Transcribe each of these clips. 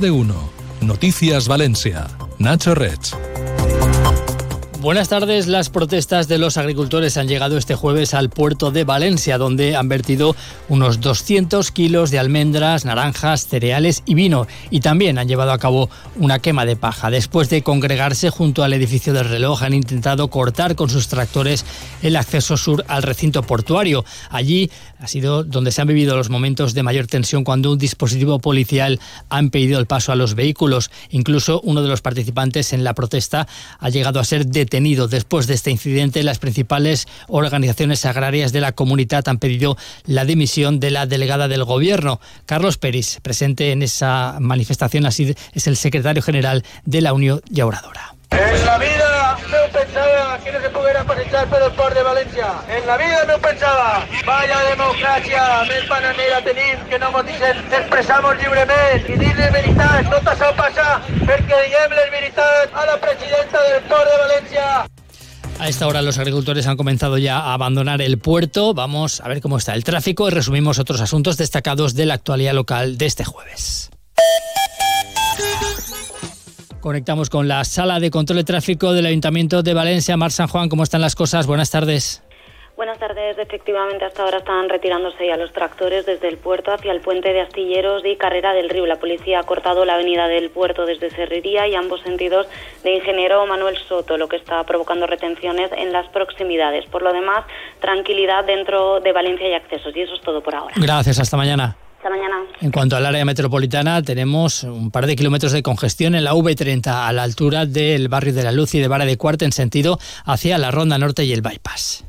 De uno. Noticias Valencia. Nacho Rech. Buenas tardes. Las protestas de los agricultores han llegado este jueves al puerto de Valencia, donde han vertido unos 200 kilos de almendras, naranjas, cereales y vino. Y también han llevado a cabo una quema de paja. Después de congregarse junto al edificio del reloj, han intentado cortar con sus tractores el acceso sur al recinto portuario. Allí ha sido donde se han vivido los momentos de mayor tensión cuando un dispositivo policial ha impedido el paso a los vehículos. Incluso uno de los participantes en la protesta ha llegado a ser detenido Después de este incidente, las principales organizaciones agrarias de la comunidad han pedido la dimisión de la delegada del gobierno. Carlos Peris, presente en esa manifestación, así es el secretario general de la Unión se pudiera pasar por el port de Valencia. En la vida no pensaba. Vaya democracia més bananera tenim que no ens expresamos libremente y dir les veritats. Tot això passa perquè diguem les veritats a la presidenta del port de Valencia. A esta hora los agricultores han comenzado ya a abandonar el puerto. Vamos a ver cómo está el tráfico y resumimos otros asuntos destacados de la actualidad local de este jueves. Conectamos con la sala de control de tráfico del Ayuntamiento de Valencia. Mar San Juan, ¿cómo están las cosas? Buenas tardes. Buenas tardes. Efectivamente, hasta ahora están retirándose ya los tractores desde el puerto hacia el puente de Astilleros y Carrera del Río. La policía ha cortado la avenida del puerto desde Serrería y ambos sentidos de Ingeniero Manuel Soto, lo que está provocando retenciones en las proximidades. Por lo demás, tranquilidad dentro de Valencia y accesos. Y eso es todo por ahora. Gracias. Hasta mañana En cuanto al área metropolitana, tenemos un par de kilómetros de congestión en la V30 a la altura del barrio de la Luz y de Vara de Cuarta en sentido hacia la Ronda Norte y el Bypass.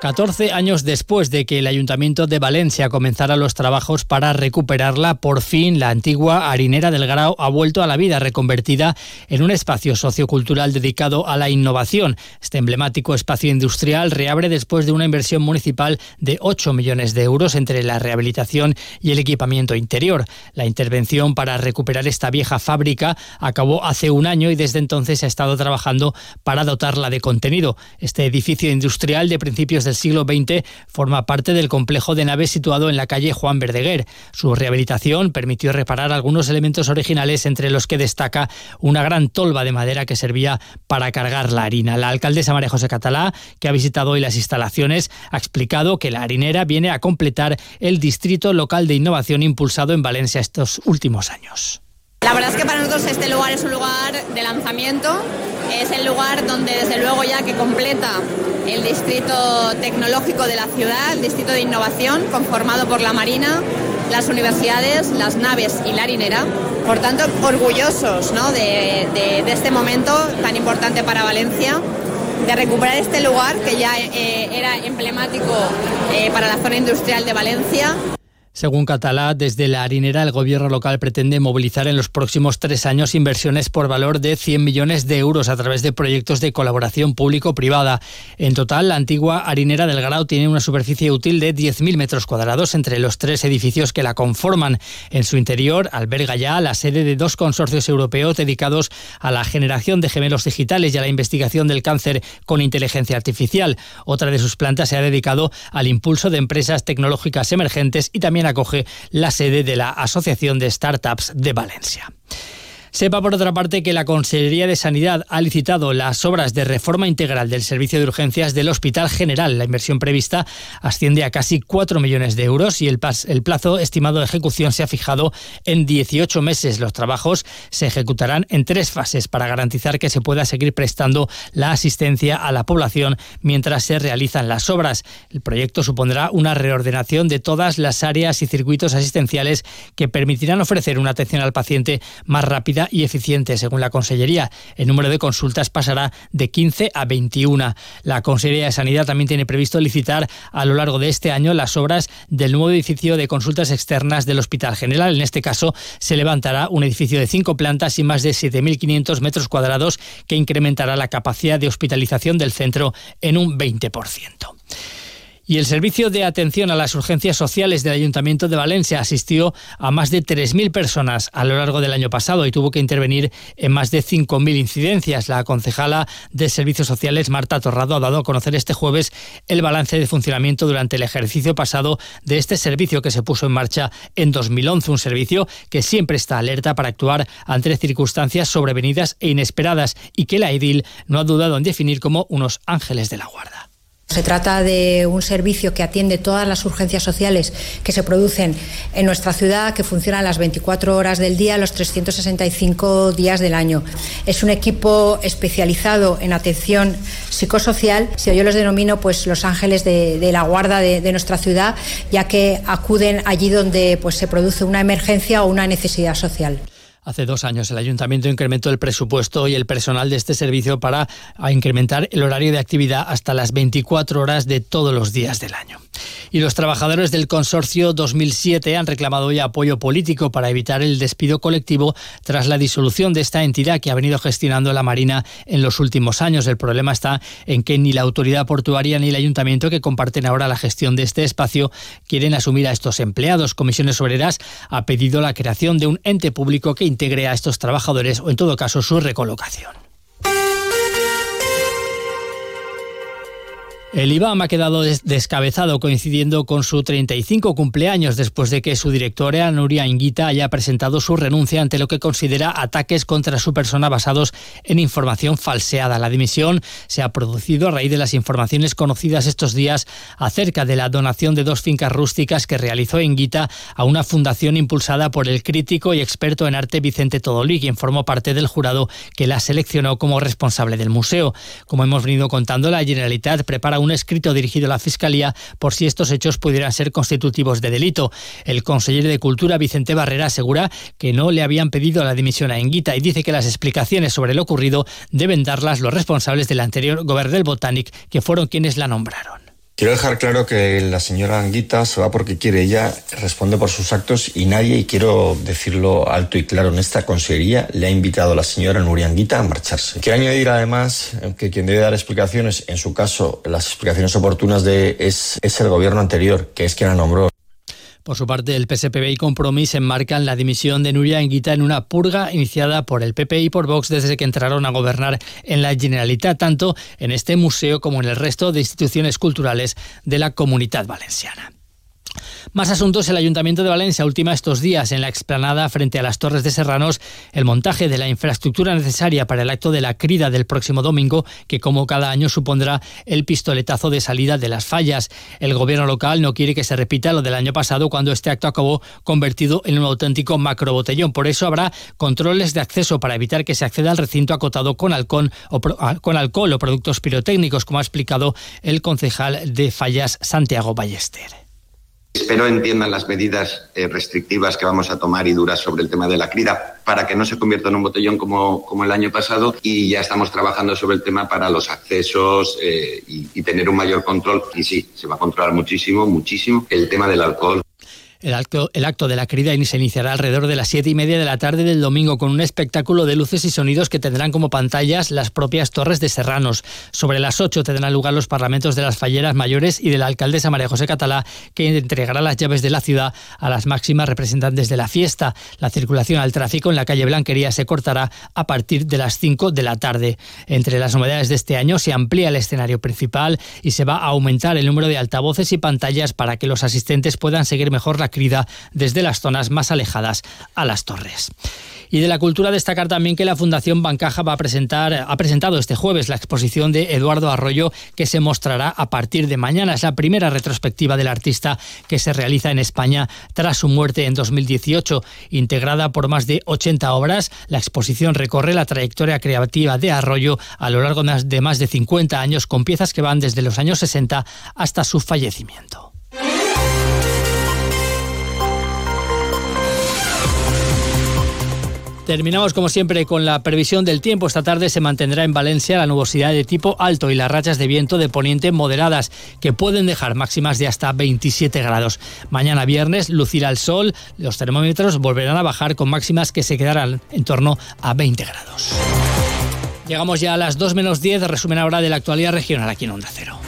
14 años después de que el Ayuntamiento de Valencia comenzara los trabajos para recuperarla, por fin la antigua harinera del Grau ha vuelto a la vida, reconvertida en un espacio sociocultural dedicado a la innovación. Este emblemático espacio industrial reabre después de una inversión municipal de 8 millones de euros entre la rehabilitación y el equipamiento interior. La intervención para recuperar esta vieja fábrica acabó hace un año y desde entonces ha estado trabajando para dotarla de contenido. Este edificio industrial de principios del siglo XX forma parte del complejo de naves situado en la calle Juan Verdeguer. Su rehabilitación permitió reparar algunos elementos originales, entre los que destaca una gran tolva de madera que servía para cargar la harina. La alcaldesa María José Catalá, que ha visitado hoy las instalaciones, ha explicado que la harinera viene a completar el distrito local de innovación impulsado en Valencia estos últimos años. La verdad es que para nosotros este lugar es un lugar de lanzamiento, es el lugar donde desde luego ya que completa el distrito tecnológico de la ciudad, el distrito de innovación conformado por la Marina, las universidades, las naves y la harinera. Por tanto, orgullosos de, este momento tan importante para Valencia de recuperar este lugar que ya eh, era emblemático eh, para la zona industrial de Valencia. Según Catalá, desde la harinera el gobierno local pretende movilizar en los próximos tres años inversiones por valor de 100 millones de euros a través de proyectos de colaboración público-privada. En total, la antigua harinera del Grau tiene una superficie útil de 10.000 metros cuadrados entre los tres edificios que la conforman. En su interior alberga ya la sede de dos consorcios europeos dedicados a la generación de gemelos digitales y a la investigación del cáncer con inteligencia artificial. Otra de sus plantas se ha dedicado al impulso de empresas tecnológicas emergentes y también acoge la sede de la Asociación de Startups de Valencia. Sepa, por otra parte, que la Consejería de Sanidad ha licitado las obras de reforma integral del servicio de urgencias del Hospital General. La inversión prevista asciende a casi 4 millones de euros y el, plazo estimado de ejecución se ha fijado en 18 meses. Los trabajos se ejecutarán en tres fases para garantizar que se pueda seguir prestando la asistencia a la población mientras se realizan las obras. El proyecto supondrá una reordenación de todas las áreas y circuitos asistenciales que permitirán ofrecer una atención al paciente más rápida y eficiente, según la Consellería. El número de consultas pasará de 15 a 21. La Consellería de Sanidad también tiene previsto licitar a lo largo de este año las obras del nuevo edificio de consultas externas del Hospital General. En este caso, se levantará un edificio de cinco plantas y más de 7.500 metros cuadrados que incrementará la capacidad de hospitalización del centro en un 20%. Y el Servicio de Atención a las Urgencias Sociales del Ayuntamiento de Valencia asistió a más de 3.000 personas a lo largo del año pasado y tuvo que intervenir en más de 5.000 incidencias. La concejala de Servicios Sociales, Marta Torrado, ha dado a conocer este jueves el balance de funcionamiento durante el ejercicio pasado de este servicio que se puso en marcha en 2011. Un servicio que siempre está alerta para actuar ante circunstancias sobrevenidas e inesperadas y que la EDIL no ha dudado en definir como unos ángeles de la guarda. Se trata de un servicio que atiende todas las urgencias sociales que se producen en nuestra ciudad, que funciona las 24 horas del día, los 365 días del año. Es un equipo especializado en atención psicosocial, si yo los denomino pues los ángeles de, la guarda de, de, nuestra ciudad, ya que acuden allí donde pues se produce una emergencia o una necesidad social. Hace dos años el ayuntamiento incrementó el presupuesto y el personal de este servicio para incrementar el horario de actividad hasta las 24 horas de todos los días del año. Y los trabajadores del consorcio 2007 han reclamado hoy apoyo político para evitar el despido colectivo tras la disolución de esta entidad que ha venido gestionando la Marina en los últimos años. El problema está en que ni la autoridad portuaria ni el ayuntamiento que comparten ahora la gestión de este espacio quieren asumir a estos empleados. Comisiones Obreras ha pedido la creación de un ente público que integre a estos trabajadores o en todo caso su recolocación. El IBAM ha quedado descabezado coincidiendo con su 35 cumpleaños después de que su directora, Nuria Inguita, haya presentado su renuncia ante lo que considera ataques contra su persona basados en información falseada. La dimisión se ha producido a raíz de las informaciones conocidas estos días acerca de la donación de dos fincas rústicas que realizó Inguita a una fundación impulsada por el crítico y experto en arte Vicente Todolí, quien formó parte del jurado que la seleccionó como responsable del museo. Como hemos venido contando, la Generalitat prepara un escrito dirigido a la Fiscalía por si estos hechos pudieran ser constitutivos de delito. El consejero de Cultura, Vicente Barrera, asegura que no le habían pedido la dimisión a Enguita y dice que las explicaciones sobre lo ocurrido deben darlas los responsables del anterior gobierno del Botanic, que fueron quienes la nombraron. Quiero dejar claro que la señora Anguita se va porque quiere. Ella responde por sus actos y nadie, y quiero decirlo alto y claro, en esta consejería le ha invitado a la señora Nuria Anguita a marcharse. Quiero añadir además que quien debe dar explicaciones, en su caso, las explicaciones oportunas de, es, es el gobierno anterior, que es quien la nombró. Por su parte, el PSPB y Compromís enmarcan la dimisión de Nuria Enguita en una purga iniciada por el PP y por Vox desde que entraron a gobernar en la Generalitat, tanto en este museo como en el resto de instituciones culturales de la comunidad valenciana. Más asuntos. El Ayuntamiento de Valencia ultima estos días en la explanada frente a las Torres de Serranos el montaje de la infraestructura necesaria para el acto de la crida del próximo domingo, que como cada año supondrá el pistoletazo de salida de las fallas. El gobierno local no quiere que se repita lo del año pasado cuando este acto acabó convertido en un auténtico macrobotellón. Por eso habrá controles de acceso para evitar que se acceda al recinto acotado con alcohol o, con alcohol o productos pirotécnicos, como ha explicado el concejal de Fallas Santiago Ballester. Espero entiendan las medidas eh, restrictivas que vamos a tomar y duras sobre el tema de la crida para que no se convierta en un botellón como, como el año pasado y ya estamos trabajando sobre el tema para los accesos eh, y, y tener un mayor control. Y sí, se va a controlar muchísimo, muchísimo el tema del alcohol. El acto, el acto de la crida se iniciará alrededor de las siete y media de la tarde del domingo con un espectáculo de luces y sonidos que tendrán como pantallas las propias torres de Serranos. Sobre las ocho tendrán lugar los parlamentos de las falleras mayores y de la alcaldesa María José Catalá, que entregará las llaves de la ciudad a las máximas representantes de la fiesta. La circulación al tráfico en la calle Blanquería se cortará a partir de las cinco de la tarde. Entre las novedades de este año se amplía el escenario principal y se va a aumentar el número de altavoces y pantallas para que los asistentes puedan seguir mejor crida desde las zonas más alejadas a las torres. Y de la cultura destacar también que la Fundación Bancaja va a presentar, ha presentado este jueves la exposición de Eduardo Arroyo que se mostrará a partir de mañana. Es la primera retrospectiva del artista que se realiza en España tras su muerte en 2018. Integrada por más de 80 obras, la exposición recorre la trayectoria creativa de Arroyo a lo largo de más de 50 años con piezas que van desde los años 60 hasta su fallecimiento. Terminamos como siempre con la previsión del tiempo. Esta tarde se mantendrá en Valencia la nubosidad de tipo alto y las rachas de viento de poniente moderadas que pueden dejar máximas de hasta 27 grados. Mañana viernes lucirá el sol, los termómetros volverán a bajar con máximas que se quedarán en torno a 20 grados. Llegamos ya a las 2 menos 10, resumen ahora de la actualidad regional aquí en Onda Cero.